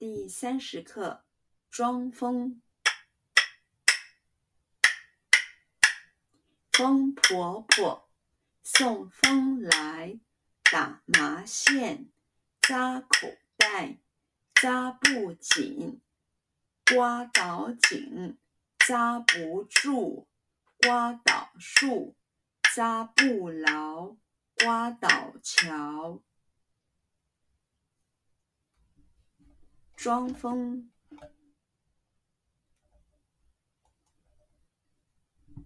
第三十课，装疯。疯婆婆送风来，打麻线，扎口袋，扎不紧，刮倒颈，扎不住，刮倒树，扎不牢，刮倒桥。装疯，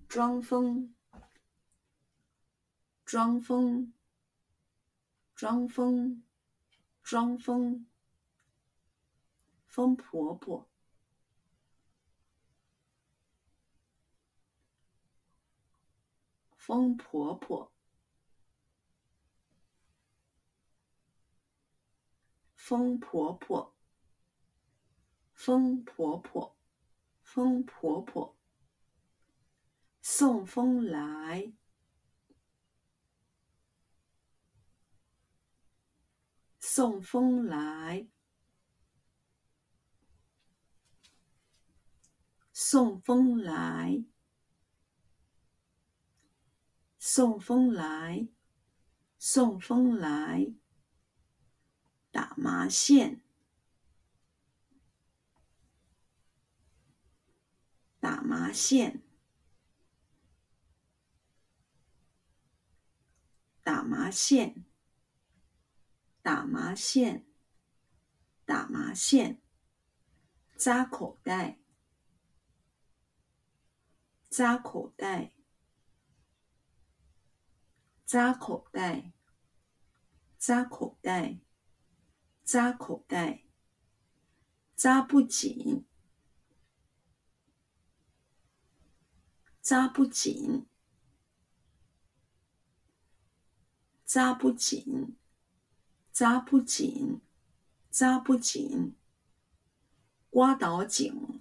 装疯，装疯，装疯，装疯，疯婆婆，疯婆婆，疯婆婆。风婆婆，风婆婆，送风来，送风来，送风来，送风来，送风来，打麻线。打麻线，打麻线，打麻线，打麻线，扎口袋，扎口袋，扎口袋，扎口袋，扎口袋，扎不紧。扎不紧，扎不紧，扎不紧，扎不紧，刮倒颈，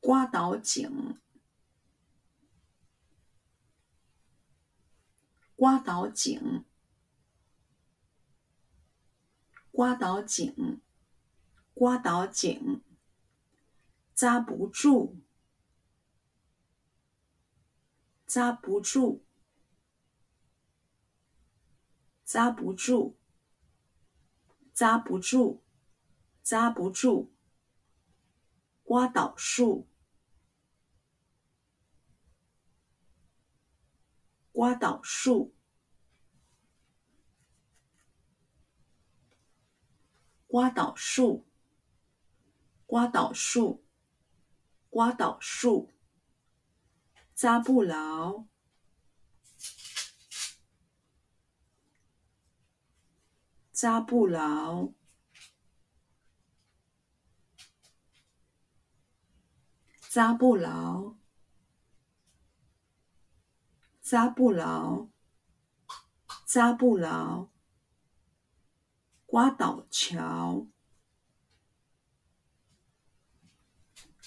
刮倒颈，刮倒颈，刮倒颈。刮倒井，扎不住，扎不住，扎不住，扎不住，扎不住，刮倒树，刮倒树。刮倒树。刮倒树，刮倒树，扎不牢，扎不牢，扎不牢，扎不牢，扎不牢，刮倒桥。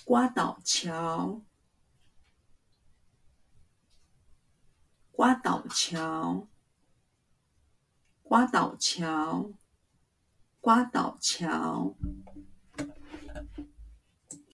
瓜岛桥。瓜岛桥。瓜岛桥。瓜岛桥。